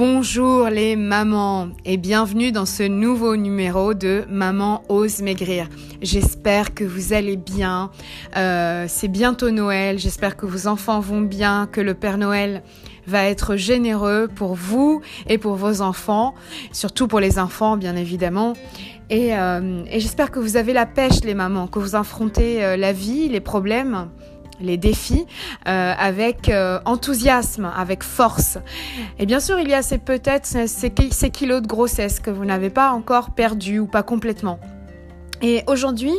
Bonjour les mamans et bienvenue dans ce nouveau numéro de Maman ose maigrir. J'espère que vous allez bien. Euh, c'est bientôt Noël. J'espère que vos enfants vont bien, que le Père Noël va être généreux pour vous et pour vos enfants, surtout pour les enfants bien évidemment. Et, euh, j'espère que vous avez la pêche les mamans, que vous affrontez euh, la vie, les problèmes les défis euh, avec euh, enthousiasme, avec force. Et bien sûr, il y a ces peut-être ces, kilos de grossesse que vous n'avez pas encore perdus ou pas complètement. Et aujourd'hui,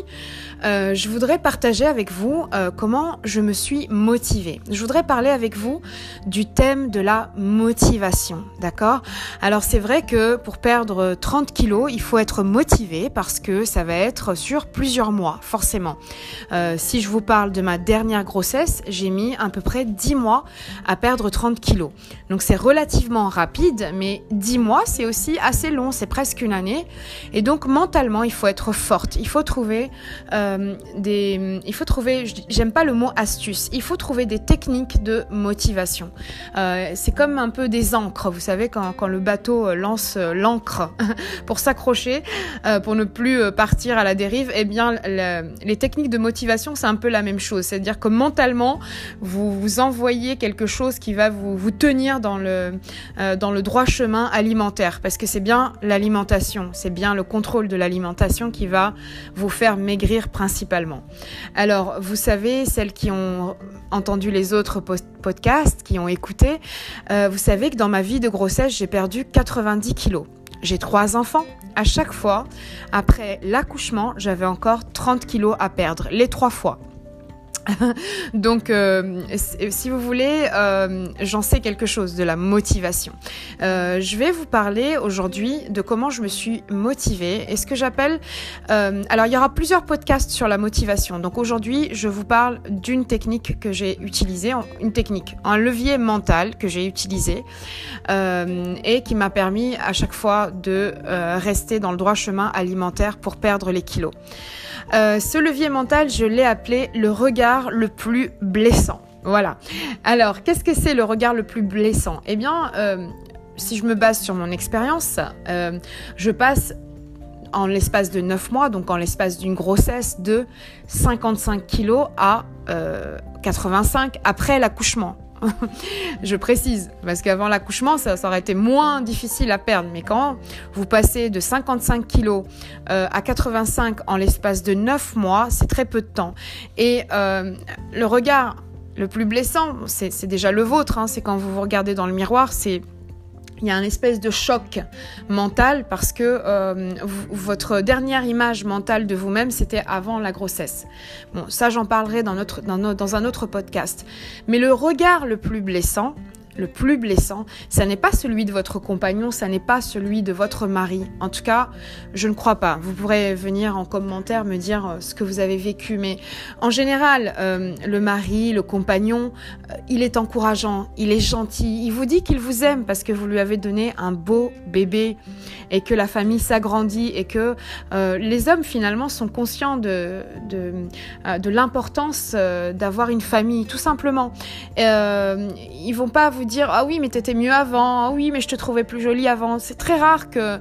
euh, je voudrais partager avec vous euh, comment je me suis motivée. Je voudrais parler avec vous du thème de la motivation, d'accord? Alors c'est vrai que pour perdre 30 kilos, il faut être motivé parce que ça va être sur plusieurs mois, forcément. Euh, si je vous parle de ma dernière grossesse, j'ai mis à peu près 10 mois à perdre 30 kilos. Donc c'est relativement rapide, mais 10 mois, c'est aussi assez long, c'est presque une année. Et donc mentalement, il faut être forte il faut trouver des, il faut trouver, j'aime pas le mot astuce, il faut trouver des techniques de motivation. Euh, c'est comme un peu des encres, vous savez quand, le bateau lance l'encre pour s'accrocher, euh, pour ne plus partir à la dérive. Eh bien, les techniques de motivation, c'est un peu la même chose, c'est-à-dire que mentalement, vous vous envoyez quelque chose qui va vous, vous tenir dans le dans le droit chemin alimentaire, parce que c'est bien l'alimentation, c'est bien le contrôle de l'alimentation qui va vous faire maigrir principalement. Alors, vous savez, celles qui ont entendu les autres podcasts, qui ont écouté, euh, vous savez que dans ma vie de grossesse, j'ai perdu 90 kilos. J'ai trois enfants. À chaque fois, après l'accouchement, j'avais encore 30 kilos à perdre, les trois fois. Donc, euh, si vous voulez, euh, j'en sais quelque chose de la motivation. Euh, je vais vous parler aujourd'hui de comment je me suis motivée et ce que j'appelle... alors, il y aura plusieurs podcasts sur la motivation. Donc, aujourd'hui, je vous parle d'une technique que j'ai utilisée, une technique, un levier mental que j'ai utilisé et qui m'a permis à chaque fois de rester dans le droit chemin alimentaire pour perdre les kilos. ce levier mental, je l'ai appelé le regard le plus blessant. Voilà. Alors, qu'est-ce que c'est le regard le plus blessant? Eh bien, euh, si je me base sur mon expérience, euh, je passe en l'espace de 9 mois, donc en l'espace d'une grossesse, de 55 kilos à 85 euh, après l'accouchement. je précise, parce qu'avant l'accouchement, ça, aurait été moins difficile à perdre. Mais quand vous passez de 55 kilos euh, à 85 en l'espace de 9 mois, c'est très peu de temps. Et euh, le regard le plus blessant, c'est déjà le vôtre, hein. c'est quand vous vous regardez dans le miroir, c'est il y a un espèce de choc mental parce que euh, votre dernière image mentale de vous-même, c'était avant la grossesse. Bon, ça, j'en parlerai dans, un autre podcast. Mais le regard le plus blessant, le plus blessant, ça n'est pas celui de votre compagnon, ça n'est pas celui de votre mari. En tout cas, je ne crois pas. Vous pourrez venir en commentaire me dire euh, ce que vous avez vécu, mais en général, euh, le mari, le compagnon, euh, il est encourageant, il est gentil, il vous dit qu'il vous aime parce que vous lui avez donné un beau bébé et que la famille s'agrandit et que les hommes finalement sont conscients de, de, de l'importance d'avoir une famille, tout simplement. ils vont pas vous dire ah oui mais t'étais mieux avant, ah oui mais je te trouvais plus jolie avant. C'est très rare que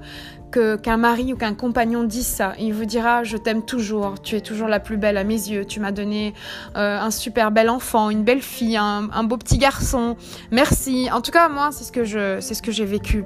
qu'un mari ou qu'un compagnon dise ça. Il vous dira je t'aime toujours, tu es toujours la plus belle à mes yeux, tu m'as donné euh, un super bel enfant, une belle fille, un, beau petit garçon. Merci. En tout cas moi c'est ce que je c'est ce que j'ai vécu.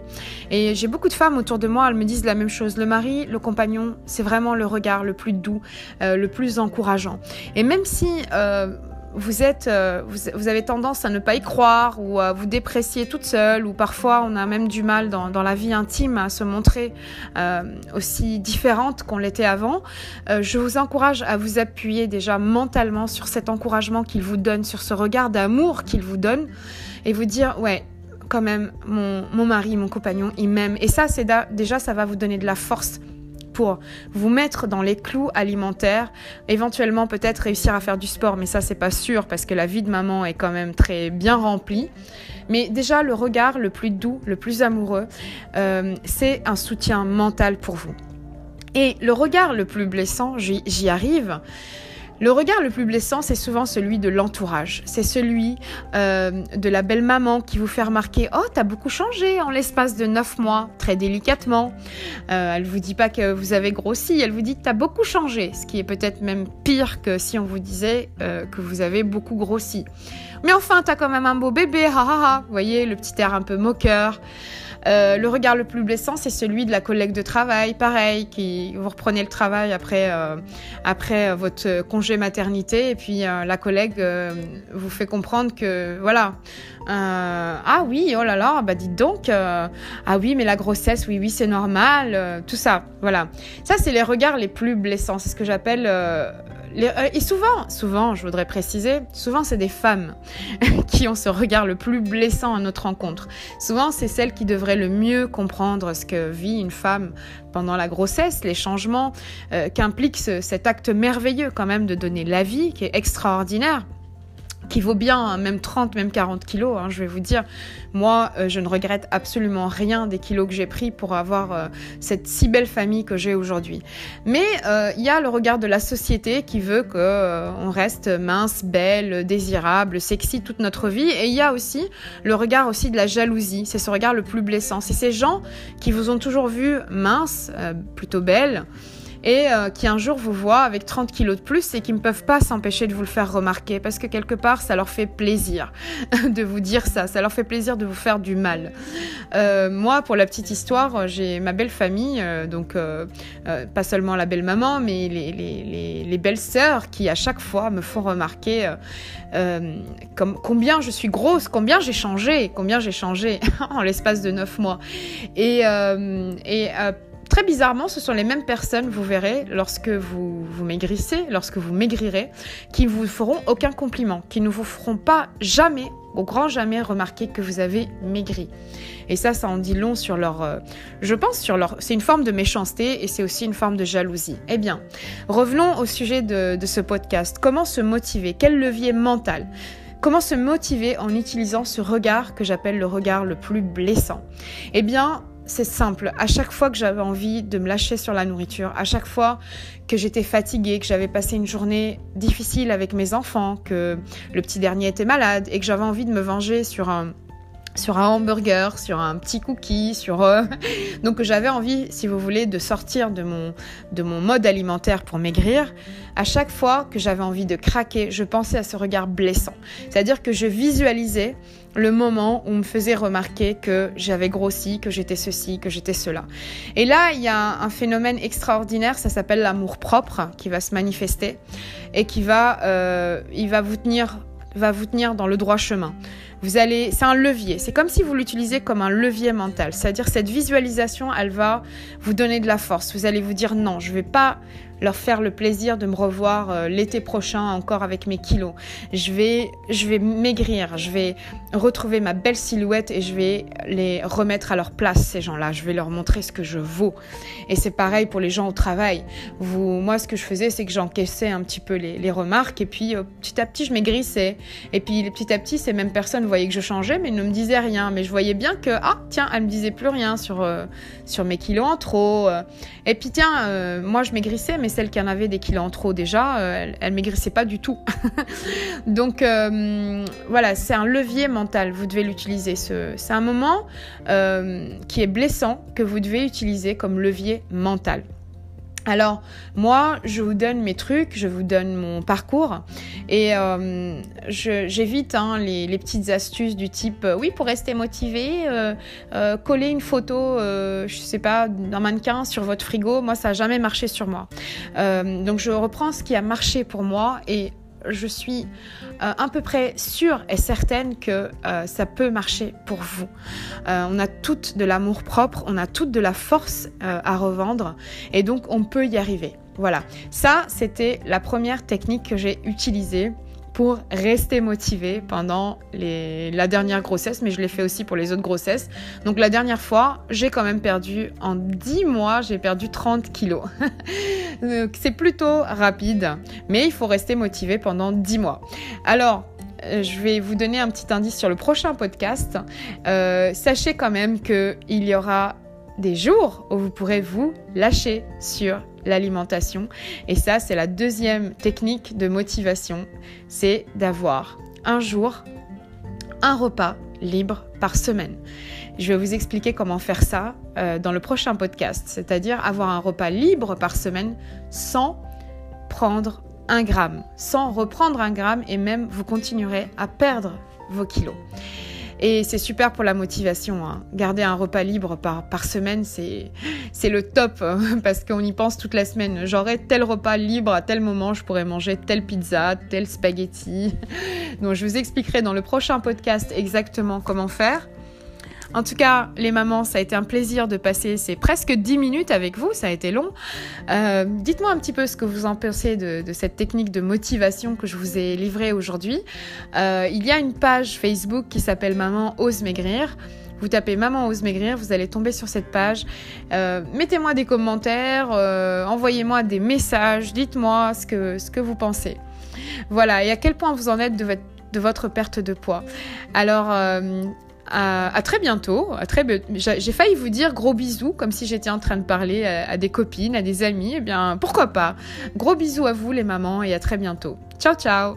Et j'ai beaucoup de femmes autour de moi, elles me disent la même chose. Le mari, le compagnon, c'est vraiment le regard le plus doux, euh, le plus encourageant. Et même si euh, vous êtes, euh, vous, avez tendance à ne pas y croire ou à vous déprécier toute seule ou parfois on a même du mal dans, la vie intime à se montrer euh, aussi différente qu'on l'était avant, euh, je vous encourage à vous appuyer déjà mentalement sur cet encouragement qu'il vous donne, sur ce regard d'amour qu'il vous donne et vous dire ouais quand même mon, mon mari, mon compagnon, il m'aime. Et ça c'est déjà ça va vous donner de la force pour vous mettre dans les clous alimentaires, éventuellement peut-être réussir à faire du sport, mais ça c'est pas sûr parce que la vie de maman est quand même très bien remplie. Mais déjà le regard le plus doux, le plus amoureux, euh, c'est un soutien mental pour vous. Et le regard le plus blessant, j'y arrive. Le regard le plus blessant, c'est souvent celui de l'entourage. C'est celui euh, de la belle maman qui vous fait remarquer Oh, t'as beaucoup changé en l'espace de 9 mois, très délicatement. Euh, elle vous dit pas que vous avez grossi, elle vous dit t'as beaucoup changé, ce qui est peut-être même pire que si on vous disait euh, que vous avez beaucoup grossi. Mais enfin, t'as quand même un beau bébé, ha. Vous voyez, le petit air un peu moqueur. Euh, le regard le plus blessant, c'est celui de la collègue de travail, pareil, qui vous reprenez le travail après, euh, après votre congé maternité, et puis euh, la collègue vous fait comprendre que, voilà, ah oui, oh là là, bah dites donc, ah oui, mais la grossesse, oui, oui, c'est normal, tout ça, voilà. Ça, c'est les regards les plus blessants, c'est ce que j'appelle euh, et souvent, souvent, je voudrais préciser, souvent c'est des femmes qui ont ce regard le plus blessant à notre rencontre. Souvent, c'est celles qui devraient le mieux comprendre ce que vit une femme pendant la grossesse, les changements euh, qu'implique cet acte merveilleux quand même de donner la vie, qui est extraordinaire qui vaut bien hein, même 30, même 40 kilos. Hein, je vais vous dire, moi, euh, je ne regrette absolument rien des kilos que j'ai pris pour avoir euh, cette si belle famille que j'ai aujourd'hui. Mais euh, il y a le regard de la société qui veut que on reste mince, belle, désirable, sexy toute notre vie. Et il y a aussi le regard aussi de la jalousie. C'est ce regard le plus blessant. C'est ces gens qui vous ont toujours vu mince, plutôt belle et euh, qui un jour vous voient avec 30 kilos de plus et qui ne peuvent pas s'empêcher de vous le faire remarquer parce que quelque part ça leur fait plaisir de vous dire ça, ça leur fait plaisir de vous faire du mal. Euh, moi, pour la petite histoire, j'ai ma belle famille, euh, donc pas seulement la belle maman, mais les, les, les, belles sœurs qui à chaque fois me font remarquer combien je suis grosse, combien j'ai changé, combien j'ai changé en l'espace de 9 mois. Et Très bizarrement, ce sont les mêmes personnes, vous verrez, lorsque vous, maigrissez, lorsque vous maigrirez, qui ne vous feront aucun compliment, qui ne vous feront pas jamais, au grand jamais, remarquer que vous avez maigri. Et ça, ça en dit long sur leur... Euh, je pense sur leur... C'est une forme de méchanceté et c'est aussi une forme de jalousie. Eh bien, revenons au sujet de ce podcast. Comment se motiver? Quel levier mental? Comment se motiver en utilisant ce regard que j'appelle le regard le plus blessant? Eh bien, c'est simple. À chaque fois que j'avais envie de me lâcher sur la nourriture, à chaque fois que j'étais fatiguée, que j'avais passé une journée difficile avec mes enfants, que le petit dernier était malade et que j'avais envie de me venger sur un sur un hamburger, sur un petit cookie, sur euh, donc j'avais envie, si vous voulez, de sortir de mon de mon mode alimentaire pour maigrir. À chaque fois que j'avais envie de craquer, je pensais à ce regard blessant. C'est-à-dire que je visualisais le moment où on me faisait remarquer que j'avais grossi, que j'étais ceci, que j'étais cela. Et là, il y a un phénomène extraordinaire, ça s'appelle l'amour propre, qui va se manifester et qui va, euh, il va vous tenir, va vous tenir dans le droit chemin. Vous allez, c'est un levier. C'est comme si vous l'utilisez comme un levier mental. C'est-à-dire cette visualisation, elle va vous donner de la force. Vous allez vous dire non, je vais pas leur faire le plaisir de me revoir euh, l'été prochain encore avec mes kilos. Je vais, je vais maigrir, je vais retrouver ma belle silhouette et je vais les remettre à leur place, ces gens-là. Je vais leur montrer ce que je vaux. Et c'est pareil pour les gens au travail. Vous, moi, ce que je faisais, c'est que j'encaissais un petit peu les, remarques et puis euh, petit à petit, je maigrissais. Et puis petit à petit, ces mêmes personnes voyaient que je changeais, mais ne me disaient rien. Mais je voyais bien que, ah, tiens, elle me disait plus rien sur, euh, sur mes kilos en trop. Et puis tiens, moi, je maigrissais, mais celle qui en avait des kilos en trop déjà, euh, elle, elle, maigrissait pas du tout. Donc euh, voilà, c'est un levier mental, vous devez l'utiliser. C'est un moment euh, qui est blessant que vous devez utiliser comme levier mental. Alors moi, je vous donne mes trucs, je vous donne mon parcours et euh, j'évite hein, les, petites astuces du type euh, oui pour rester motivé, euh, coller une photo, je sais pas, d'un mannequin sur votre frigo. Moi, ça n'a jamais marché sur moi. donc je reprends ce qui a marché pour moi et je suis euh, à peu près sûre et certaine que euh, ça peut marcher pour vous. Euh, on a toutes de l'amour propre, on a toutes de la force à revendre et donc on peut y arriver. Voilà, ça c'était la première technique que j'ai utilisée pour rester motivée pendant la dernière grossesse, mais je l'ai fait aussi pour les autres grossesses. Donc la dernière fois, j'ai quand même perdu, en 10 mois, j'ai perdu 30 kilos. C'est plutôt rapide, mais il faut rester motivé pendant 10 mois. Alors, euh, je vais vous donner un petit indice sur le prochain podcast. Euh, sachez quand même qu'il y aura des jours où vous pourrez vous lâcher sur l'alimentation. Et ça, c'est la deuxième technique de motivation, c'est d'avoir un jour, un repas libre par semaine. Je vais vous expliquer comment faire ça euh, dans le prochain podcast, c'est-à-dire avoir un repas libre par semaine sans prendre un gramme, sans reprendre un gramme et même vous continuerez à perdre vos kilos. Et c'est super pour la motivation. Hein. Garder un repas libre par, semaine, c'est, c'est le top hein, parce qu'on y pense toute la semaine. J'aurai tel repas libre à tel moment, je pourrais manger telle pizza, tel spaghetti. Donc je vous expliquerai dans le prochain podcast exactement comment faire. En tout cas, les mamans, ça a été un plaisir de passer ces presque 10 minutes avec vous, ça a été long. Euh, dites-moi un petit peu ce que vous en pensez de, cette technique de motivation que je vous ai livrée aujourd'hui. Euh, il y a une page Facebook qui s'appelle Maman ose maigrir. Vous tapez Maman ose maigrir, vous allez tomber sur cette page. Euh, mettez-moi des commentaires, envoyez-moi des messages, dites-moi ce que, vous pensez. Voilà, et à quel point vous en êtes de votre perte de poids. Alors, à, très bientôt. j'ai failli vous dire gros bisous, comme si j'étais en train de parler à, des copines, à des amis. Eh bien, pourquoi pas Gros bisous à vous les mamans et à très bientôt. Ciao, ciao